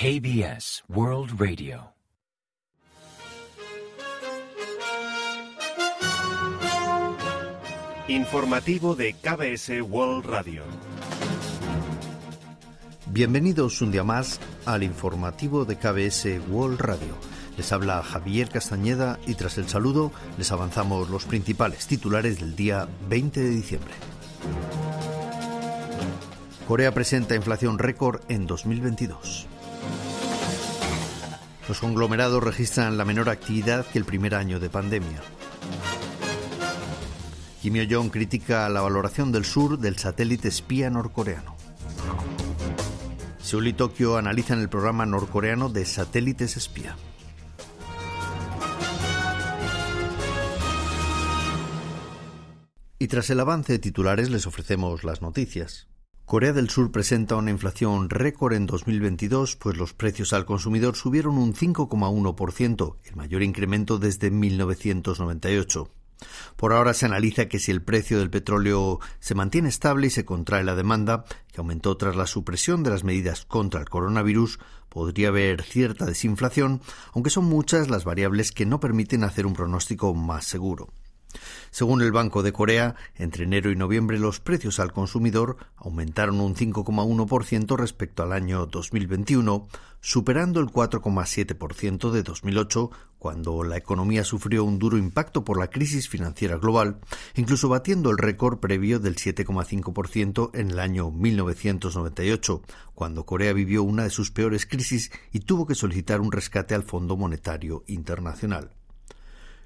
KBS World Radio. Informativo de KBS World Radio. Bienvenidos un día más al informativo de KBS World Radio. Les habla Javier Castañeda y tras el saludo les avanzamos los principales titulares del día 20 de diciembre. Corea presenta inflación récord en 2022. Los conglomerados registran la menor actividad que el primer año de pandemia. Kim Yo-jong critica la valoración del sur del satélite espía norcoreano. Seúl y Tokio analizan el programa norcoreano de satélites espía. Y tras el avance de titulares les ofrecemos las noticias. Corea del Sur presenta una inflación récord en 2022, pues los precios al consumidor subieron un 5,1%, el mayor incremento desde 1998. Por ahora se analiza que si el precio del petróleo se mantiene estable y se contrae la demanda, que aumentó tras la supresión de las medidas contra el coronavirus, podría haber cierta desinflación, aunque son muchas las variables que no permiten hacer un pronóstico más seguro. Según el Banco de Corea, entre enero y noviembre los precios al consumidor aumentaron un 5,1% respecto al año 2021, superando el 4,7% de 2008, cuando la economía sufrió un duro impacto por la crisis financiera global, incluso batiendo el récord previo del 7,5% en el año 1998, cuando Corea vivió una de sus peores crisis y tuvo que solicitar un rescate al Fondo Monetario Internacional.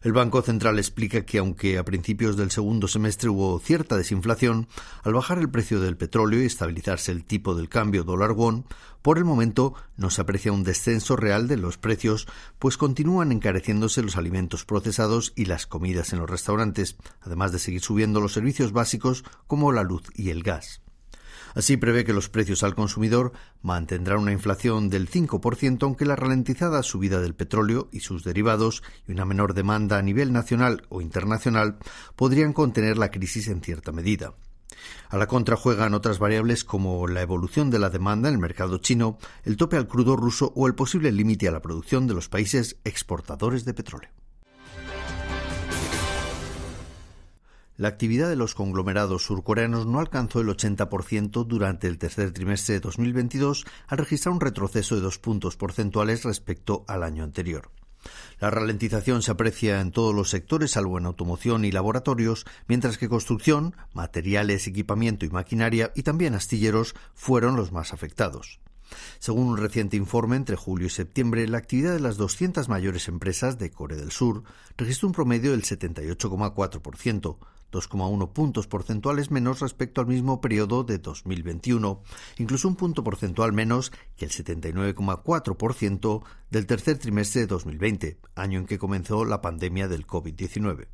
El Banco Central explica que aunque a principios del segundo semestre hubo cierta desinflación, al bajar el precio del petróleo y estabilizarse el tipo del cambio dólar-won, por el momento no se aprecia un descenso real de los precios, pues continúan encareciéndose los alimentos procesados y las comidas en los restaurantes, además de seguir subiendo los servicios básicos como la luz y el gas. Así prevé que los precios al consumidor mantendrán una inflación del 5%, aunque la ralentizada subida del petróleo y sus derivados y una menor demanda a nivel nacional o internacional podrían contener la crisis en cierta medida. A la contra juegan otras variables como la evolución de la demanda en el mercado chino, el tope al crudo ruso o el posible límite a la producción de los países exportadores de petróleo. La actividad de los conglomerados surcoreanos no alcanzó el 80% durante el tercer trimestre de 2022 al registrar un retroceso de dos puntos porcentuales respecto al año anterior. La ralentización se aprecia en todos los sectores, salvo en automoción y laboratorios, mientras que construcción, materiales, equipamiento y maquinaria y también astilleros fueron los más afectados. Según un reciente informe, entre julio y septiembre, la actividad de las 200 mayores empresas de Corea del Sur registró un promedio del 78,4%, 2,1 puntos porcentuales menos respecto al mismo periodo de 2021, incluso un punto porcentual menos que el 79,4% del tercer trimestre de 2020, año en que comenzó la pandemia del COVID-19.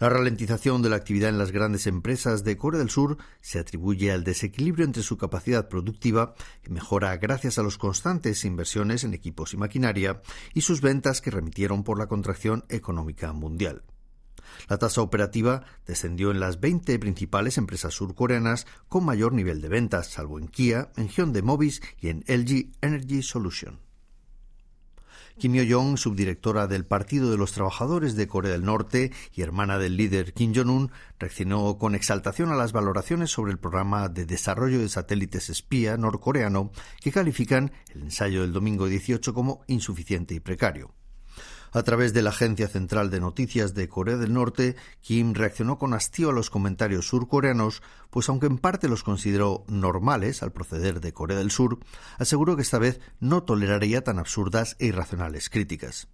La ralentización de la actividad en las grandes empresas de Corea del Sur se atribuye al desequilibrio entre su capacidad productiva, que mejora gracias a las constantes inversiones en equipos y maquinaria, y sus ventas que remitieron por la contracción económica mundial. La tasa operativa descendió en las 20 principales empresas surcoreanas con mayor nivel de ventas, salvo en Kia, en Hyundai Mobis y en LG Energy Solution. Kim Yo-jong, subdirectora del Partido de los Trabajadores de Corea del Norte y hermana del líder Kim Jong-un, reaccionó con exaltación a las valoraciones sobre el programa de desarrollo de satélites espía norcoreano que califican el ensayo del domingo 18 como insuficiente y precario. A través de la Agencia Central de Noticias de Corea del Norte, Kim reaccionó con hastío a los comentarios surcoreanos, pues aunque en parte los consideró normales al proceder de Corea del Sur, aseguró que esta vez no toleraría tan absurdas e irracionales críticas.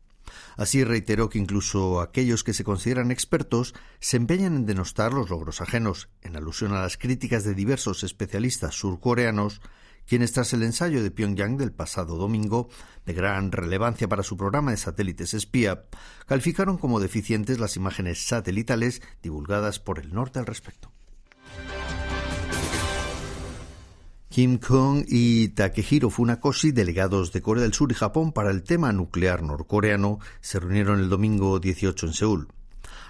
Así reiteró que incluso aquellos que se consideran expertos se empeñan en denostar los logros ajenos, en alusión a las críticas de diversos especialistas surcoreanos quienes tras el ensayo de Pyongyang del pasado domingo, de gran relevancia para su programa de satélites espía, calificaron como deficientes las imágenes satelitales divulgadas por el norte al respecto. Kim Kong y Takehiro Funakoshi, delegados de Corea del Sur y Japón para el tema nuclear norcoreano, se reunieron el domingo 18 en Seúl.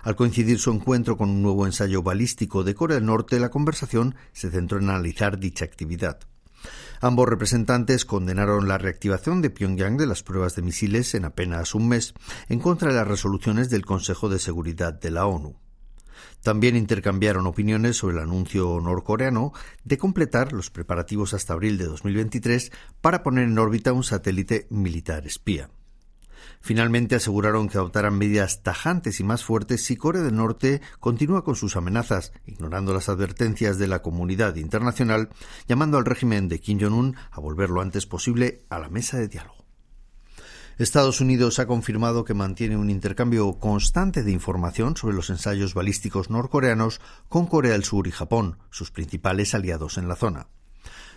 Al coincidir su encuentro con un nuevo ensayo balístico de Corea del Norte, la conversación se centró en analizar dicha actividad. Ambos representantes condenaron la reactivación de Pyongyang de las pruebas de misiles en apenas un mes en contra de las resoluciones del Consejo de Seguridad de la ONU. También intercambiaron opiniones sobre el anuncio norcoreano de completar los preparativos hasta abril de 2023 para poner en órbita un satélite militar espía. Finalmente aseguraron que adoptarán medidas tajantes y más fuertes si Corea del Norte continúa con sus amenazas, ignorando las advertencias de la comunidad internacional, llamando al régimen de Kim Jong-un a volver lo antes posible a la mesa de diálogo. Estados Unidos ha confirmado que mantiene un intercambio constante de información sobre los ensayos balísticos norcoreanos con Corea del Sur y Japón, sus principales aliados en la zona.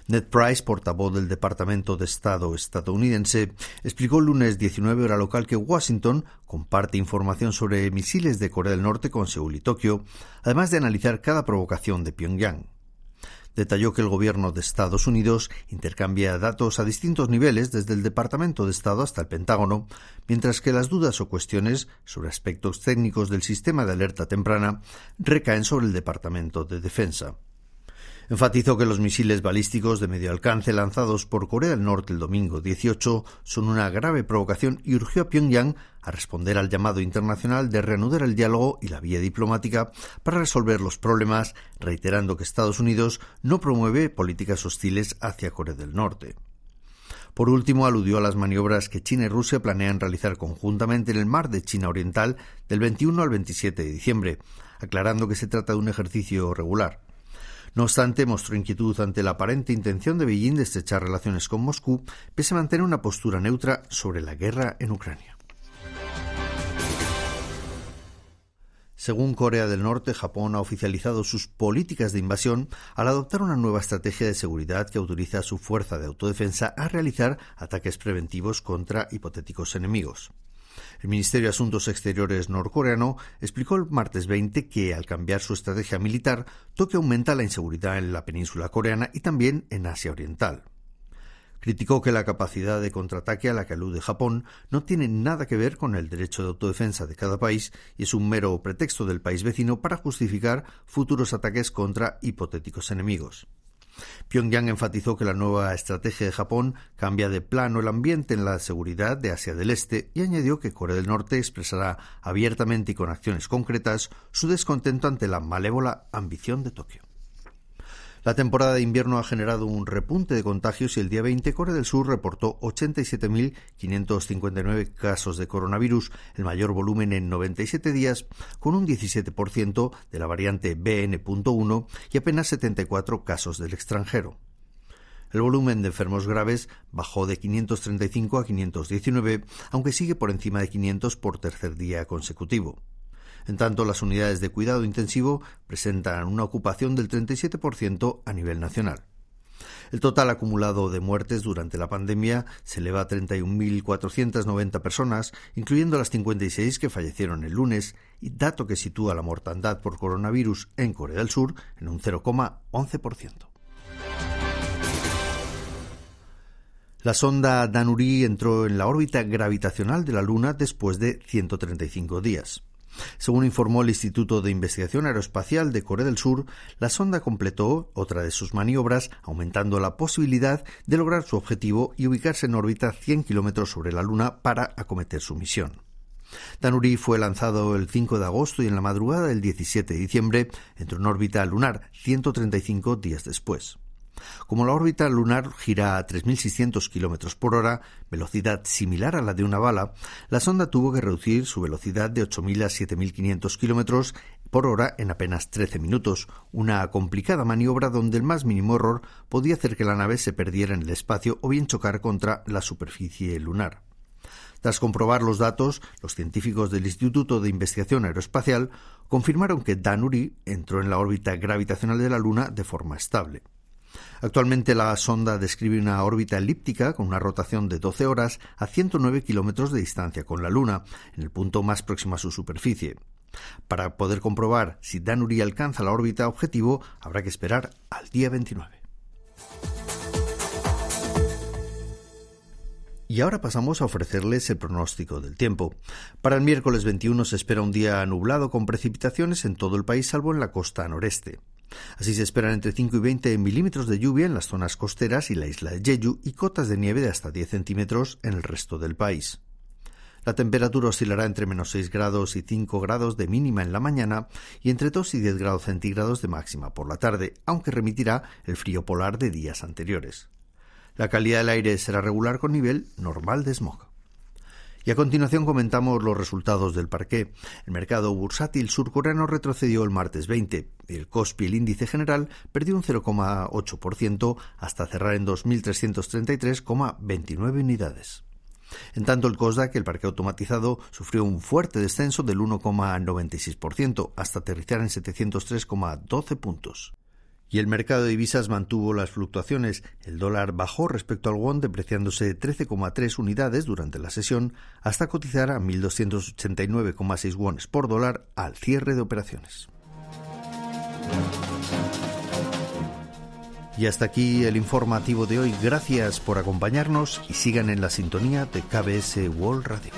Ned Price, portavoz del Departamento de Estado estadounidense, explicó el lunes 19 hora local que Washington comparte información sobre misiles de Corea del Norte con Seúl y Tokio, además de analizar cada provocación de Pyongyang. Detalló que el gobierno de Estados Unidos intercambia datos a distintos niveles, desde el Departamento de Estado hasta el Pentágono, mientras que las dudas o cuestiones sobre aspectos técnicos del sistema de alerta temprana recaen sobre el Departamento de Defensa. Enfatizó que los misiles balísticos de medio alcance lanzados por Corea del Norte el domingo 18 son una grave provocación y urgió a Pyongyang a responder al llamado internacional de reanudar el diálogo y la vía diplomática para resolver los problemas, reiterando que Estados Unidos no promueve políticas hostiles hacia Corea del Norte. Por último, aludió a las maniobras que China y Rusia planean realizar conjuntamente en el mar de China Oriental del 21 al 27 de diciembre, aclarando que se trata de un ejercicio regular. No obstante, mostró inquietud ante la aparente intención de Beijing de estrechar relaciones con Moscú, pese a mantener una postura neutra sobre la guerra en Ucrania. Según Corea del Norte, Japón ha oficializado sus políticas de invasión al adoptar una nueva estrategia de seguridad que autoriza a su fuerza de autodefensa a realizar ataques preventivos contra hipotéticos enemigos. El Ministerio de Asuntos Exteriores norcoreano explicó el martes 20 que, al cambiar su estrategia militar, Tokio aumenta la inseguridad en la península coreana y también en Asia Oriental. Criticó que la capacidad de contraataque a la que alude Japón no tiene nada que ver con el derecho de autodefensa de cada país y es un mero pretexto del país vecino para justificar futuros ataques contra hipotéticos enemigos. Pyongyang enfatizó que la nueva estrategia de Japón cambia de plano el ambiente en la seguridad de Asia del Este y añadió que Corea del Norte expresará abiertamente y con acciones concretas su descontento ante la malévola ambición de Tokio. La temporada de invierno ha generado un repunte de contagios y el día 20 Corea del Sur reportó 87.559 casos de coronavirus, el mayor volumen en 97 días, con un 17% de la variante BN.1 y apenas 74 casos del extranjero. El volumen de enfermos graves bajó de 535 a 519, aunque sigue por encima de 500 por tercer día consecutivo. En tanto, las unidades de cuidado intensivo presentan una ocupación del 37% a nivel nacional. El total acumulado de muertes durante la pandemia se eleva a 31.490 personas, incluyendo las 56 que fallecieron el lunes, y dato que sitúa la mortandad por coronavirus en Corea del Sur en un 0,11%. La sonda Danuri entró en la órbita gravitacional de la Luna después de 135 días. Según informó el Instituto de Investigación Aeroespacial de Corea del Sur, la sonda completó otra de sus maniobras, aumentando la posibilidad de lograr su objetivo y ubicarse en órbita 100 kilómetros sobre la Luna para acometer su misión. Danuri fue lanzado el 5 de agosto y en la madrugada del 17 de diciembre entró en órbita lunar 135 días después. Como la órbita lunar gira a 3.600 km por hora, velocidad similar a la de una bala, la sonda tuvo que reducir su velocidad de 8.000 a 7.500 km por hora en apenas 13 minutos, una complicada maniobra donde el más mínimo error podía hacer que la nave se perdiera en el espacio o bien chocar contra la superficie lunar. Tras comprobar los datos, los científicos del Instituto de Investigación Aeroespacial confirmaron que Danuri entró en la órbita gravitacional de la Luna de forma estable. Actualmente la sonda describe una órbita elíptica con una rotación de 12 horas a 109 kilómetros de distancia con la Luna, en el punto más próximo a su superficie. Para poder comprobar si Danuri alcanza la órbita objetivo, habrá que esperar al día 29. Y ahora pasamos a ofrecerles el pronóstico del tiempo. Para el miércoles 21 se espera un día nublado con precipitaciones en todo el país salvo en la costa noreste. Así se esperan entre 5 y 20 milímetros de lluvia en las zonas costeras y la isla de Jeju y cotas de nieve de hasta 10 centímetros en el resto del país. La temperatura oscilará entre menos 6 grados y 5 grados de mínima en la mañana y entre 2 y 10 grados centígrados de máxima por la tarde, aunque remitirá el frío polar de días anteriores. La calidad del aire será regular con nivel normal de smog. Y a continuación comentamos los resultados del parqué. El mercado bursátil surcoreano retrocedió el martes 20 y el COSPI, el índice general, perdió un 0,8% hasta cerrar en 2.333,29 unidades. En tanto, el COSDAC, el parque automatizado, sufrió un fuerte descenso del 1,96% hasta aterrizar en 703,12 puntos. Y el mercado de divisas mantuvo las fluctuaciones. El dólar bajó respecto al won, depreciándose 13,3 unidades durante la sesión, hasta cotizar a 1.289,6 wones por dólar al cierre de operaciones. Y hasta aquí el informativo de hoy. Gracias por acompañarnos y sigan en la sintonía de KBS World Radio.